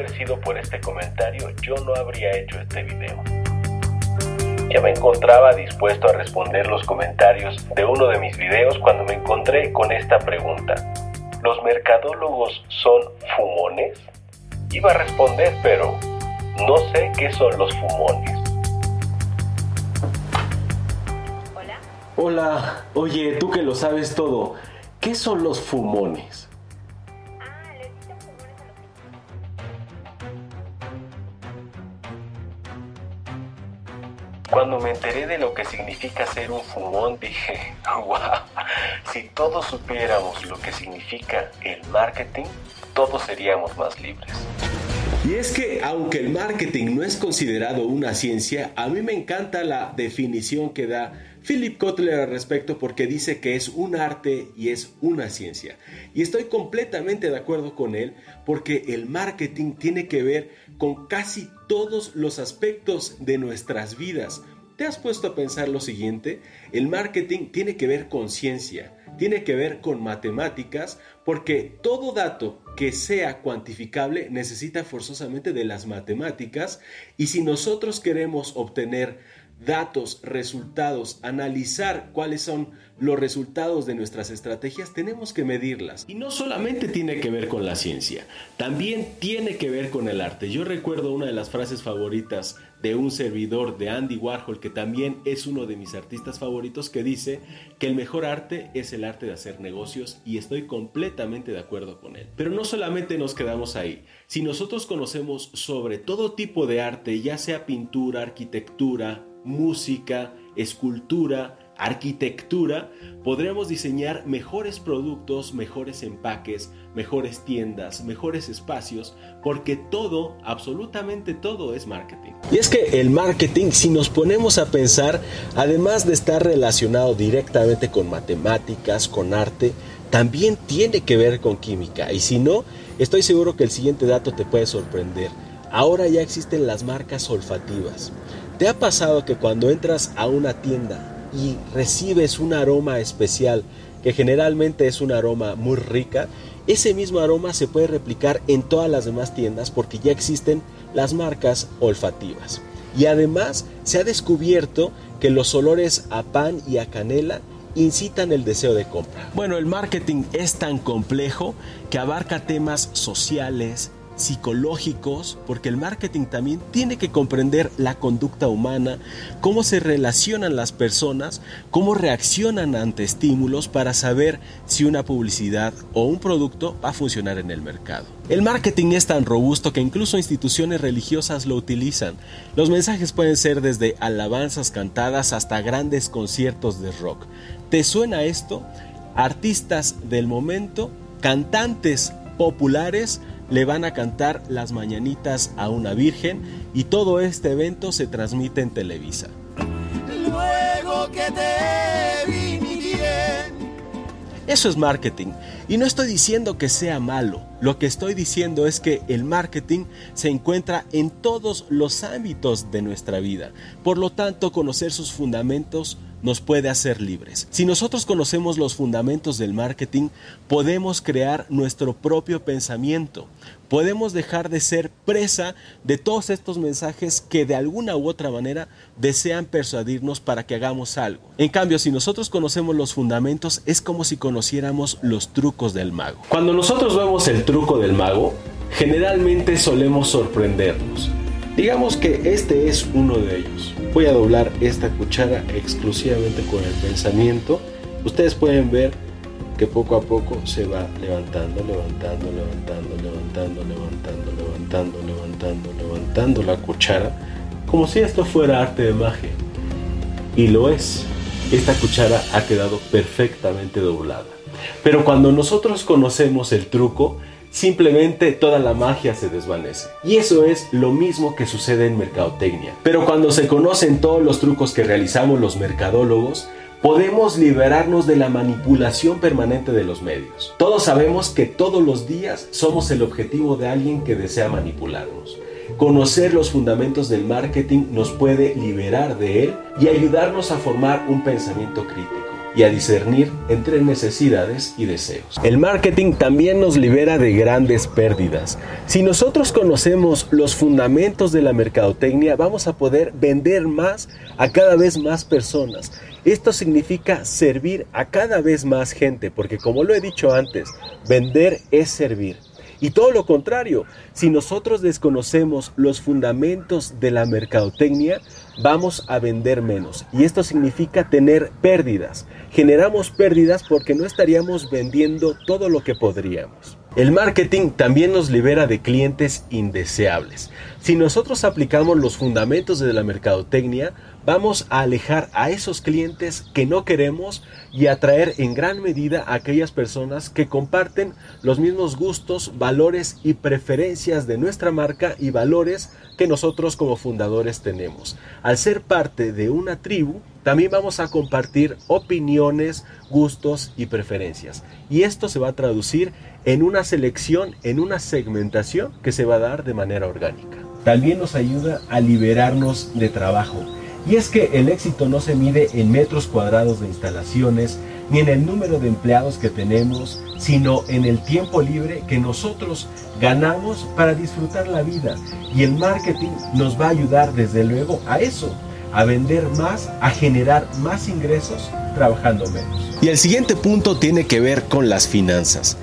haber sido por este comentario, yo no habría hecho este video. Ya me encontraba dispuesto a responder los comentarios de uno de mis videos cuando me encontré con esta pregunta. ¿Los mercadólogos son fumones? Iba a responder, pero no sé qué son los fumones. Hola. Hola, oye, tú que lo sabes todo, ¿qué son los fumones? Cuando me enteré de lo que significa ser un fumón, dije, wow, si todos supiéramos lo que significa el marketing, todos seríamos más libres. Y es que aunque el marketing no es considerado una ciencia, a mí me encanta la definición que da Philip Kotler al respecto porque dice que es un arte y es una ciencia. Y estoy completamente de acuerdo con él porque el marketing tiene que ver con casi todos los aspectos de nuestras vidas. ¿Te has puesto a pensar lo siguiente? El marketing tiene que ver con ciencia, tiene que ver con matemáticas, porque todo dato que sea cuantificable necesita forzosamente de las matemáticas y si nosotros queremos obtener datos, resultados, analizar cuáles son los resultados de nuestras estrategias, tenemos que medirlas. Y no solamente tiene que ver con la ciencia, también tiene que ver con el arte. Yo recuerdo una de las frases favoritas de un servidor de Andy Warhol, que también es uno de mis artistas favoritos, que dice que el mejor arte es el arte de hacer negocios y estoy completamente de acuerdo con él. Pero no solamente nos quedamos ahí. Si nosotros conocemos sobre todo tipo de arte, ya sea pintura, arquitectura, música, escultura, arquitectura, podremos diseñar mejores productos, mejores empaques, mejores tiendas, mejores espacios, porque todo, absolutamente todo es marketing. Y es que el marketing, si nos ponemos a pensar, además de estar relacionado directamente con matemáticas, con arte, también tiene que ver con química. Y si no, estoy seguro que el siguiente dato te puede sorprender. Ahora ya existen las marcas olfativas. ¿Te ha pasado que cuando entras a una tienda y recibes un aroma especial, que generalmente es un aroma muy rica, ese mismo aroma se puede replicar en todas las demás tiendas porque ya existen las marcas olfativas. Y además se ha descubierto que los olores a pan y a canela incitan el deseo de compra. Bueno, el marketing es tan complejo que abarca temas sociales, psicológicos, porque el marketing también tiene que comprender la conducta humana, cómo se relacionan las personas, cómo reaccionan ante estímulos para saber si una publicidad o un producto va a funcionar en el mercado. El marketing es tan robusto que incluso instituciones religiosas lo utilizan. Los mensajes pueden ser desde alabanzas cantadas hasta grandes conciertos de rock. ¿Te suena esto? Artistas del momento, cantantes populares, le van a cantar las mañanitas a una virgen y todo este evento se transmite en Televisa. Luego que te bien. Eso es marketing. Y no estoy diciendo que sea malo. Lo que estoy diciendo es que el marketing se encuentra en todos los ámbitos de nuestra vida. Por lo tanto, conocer sus fundamentos nos puede hacer libres. Si nosotros conocemos los fundamentos del marketing, podemos crear nuestro propio pensamiento. Podemos dejar de ser presa de todos estos mensajes que de alguna u otra manera desean persuadirnos para que hagamos algo. En cambio, si nosotros conocemos los fundamentos, es como si conociéramos los trucos del mago. Cuando nosotros vemos el truco del mago, generalmente solemos sorprendernos. Digamos que este es uno de ellos. Voy a doblar esta cuchara exclusivamente con el pensamiento. Ustedes pueden ver que poco a poco se va levantando, levantando, levantando, levantando, levantando, levantando, levantando, levantando la cuchara, como si esto fuera arte de magia. Y lo es. Esta cuchara ha quedado perfectamente doblada. Pero cuando nosotros conocemos el truco, simplemente toda la magia se desvanece. Y eso es lo mismo que sucede en mercadotecnia. Pero cuando se conocen todos los trucos que realizamos los mercadólogos, podemos liberarnos de la manipulación permanente de los medios. Todos sabemos que todos los días somos el objetivo de alguien que desea manipularnos. Conocer los fundamentos del marketing nos puede liberar de él y ayudarnos a formar un pensamiento crítico. Y a discernir entre necesidades y deseos. El marketing también nos libera de grandes pérdidas. Si nosotros conocemos los fundamentos de la mercadotecnia, vamos a poder vender más a cada vez más personas. Esto significa servir a cada vez más gente, porque como lo he dicho antes, vender es servir. Y todo lo contrario, si nosotros desconocemos los fundamentos de la mercadotecnia, vamos a vender menos. Y esto significa tener pérdidas. Generamos pérdidas porque no estaríamos vendiendo todo lo que podríamos. El marketing también nos libera de clientes indeseables. Si nosotros aplicamos los fundamentos de la mercadotecnia, vamos a alejar a esos clientes que no queremos y atraer en gran medida a aquellas personas que comparten los mismos gustos, valores y preferencias de nuestra marca y valores que nosotros como fundadores tenemos. Al ser parte de una tribu, también vamos a compartir opiniones, gustos y preferencias. Y esto se va a traducir en una selección, en una segmentación que se va a dar de manera orgánica. También nos ayuda a liberarnos de trabajo. Y es que el éxito no se mide en metros cuadrados de instalaciones, ni en el número de empleados que tenemos, sino en el tiempo libre que nosotros ganamos para disfrutar la vida. Y el marketing nos va a ayudar desde luego a eso, a vender más, a generar más ingresos trabajando menos. Y el siguiente punto tiene que ver con las finanzas.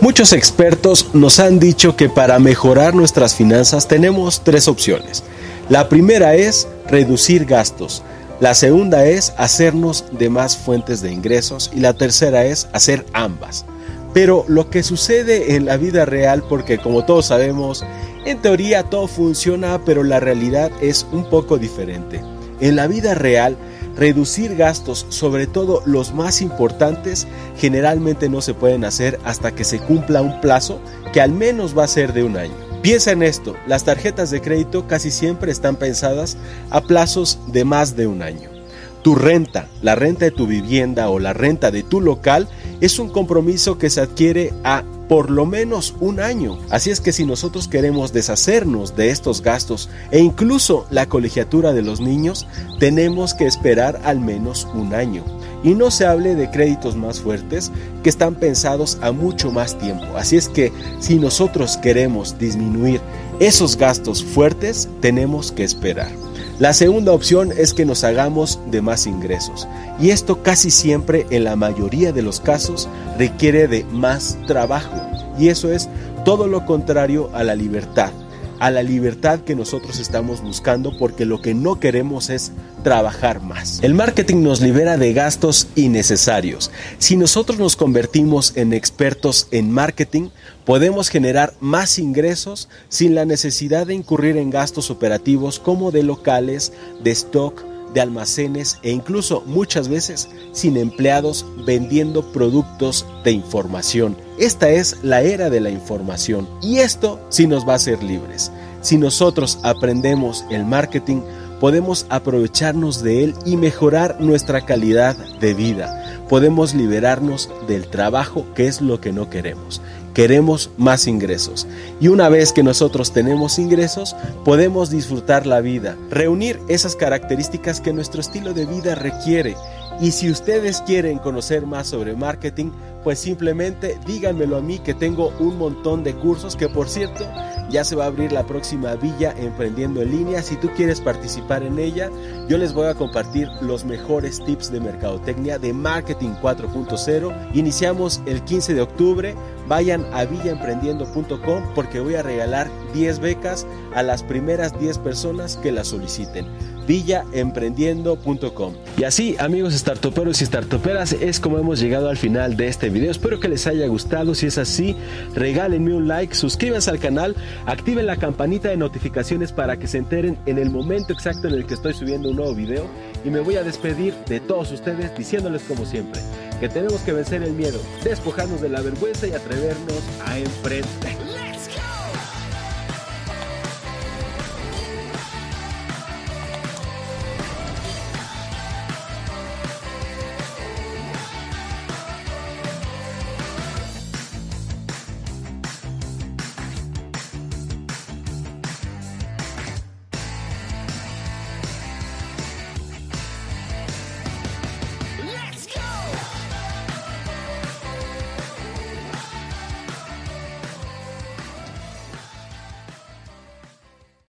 Muchos expertos nos han dicho que para mejorar nuestras finanzas tenemos tres opciones. La primera es reducir gastos. La segunda es hacernos de más fuentes de ingresos y la tercera es hacer ambas. Pero lo que sucede en la vida real, porque como todos sabemos, en teoría todo funciona, pero la realidad es un poco diferente. En la vida real, reducir gastos, sobre todo los más importantes, generalmente no se pueden hacer hasta que se cumpla un plazo que al menos va a ser de un año. Piensa en esto, las tarjetas de crédito casi siempre están pensadas a plazos de más de un año. Tu renta, la renta de tu vivienda o la renta de tu local es un compromiso que se adquiere a por lo menos un año. Así es que si nosotros queremos deshacernos de estos gastos e incluso la colegiatura de los niños, tenemos que esperar al menos un año. Y no se hable de créditos más fuertes que están pensados a mucho más tiempo. Así es que si nosotros queremos disminuir esos gastos fuertes, tenemos que esperar. La segunda opción es que nos hagamos de más ingresos. Y esto casi siempre, en la mayoría de los casos, requiere de más trabajo. Y eso es todo lo contrario a la libertad a la libertad que nosotros estamos buscando porque lo que no queremos es trabajar más. El marketing nos libera de gastos innecesarios. Si nosotros nos convertimos en expertos en marketing, podemos generar más ingresos sin la necesidad de incurrir en gastos operativos como de locales, de stock, de almacenes e incluso muchas veces sin empleados vendiendo productos de información. Esta es la era de la información y esto sí nos va a hacer libres. Si nosotros aprendemos el marketing, podemos aprovecharnos de él y mejorar nuestra calidad de vida. Podemos liberarnos del trabajo, que es lo que no queremos. Queremos más ingresos. Y una vez que nosotros tenemos ingresos, podemos disfrutar la vida, reunir esas características que nuestro estilo de vida requiere. Y si ustedes quieren conocer más sobre marketing, pues simplemente díganmelo a mí que tengo un montón de cursos que por cierto ya se va a abrir la próxima Villa Emprendiendo en línea. Si tú quieres participar en ella, yo les voy a compartir los mejores tips de mercadotecnia de Marketing 4.0. Iniciamos el 15 de octubre. Vayan a villaemprendiendo.com porque voy a regalar 10 becas a las primeras 10 personas que las soliciten villaemprendiendo.com. Y así, amigos startuperos y startuperas, es como hemos llegado al final de este video. Espero que les haya gustado. Si es así, regálenme un like, suscríbanse al canal, activen la campanita de notificaciones para que se enteren en el momento exacto en el que estoy subiendo un nuevo video. Y me voy a despedir de todos ustedes diciéndoles como siempre que tenemos que vencer el miedo, despojarnos de la vergüenza y atrevernos a emprender.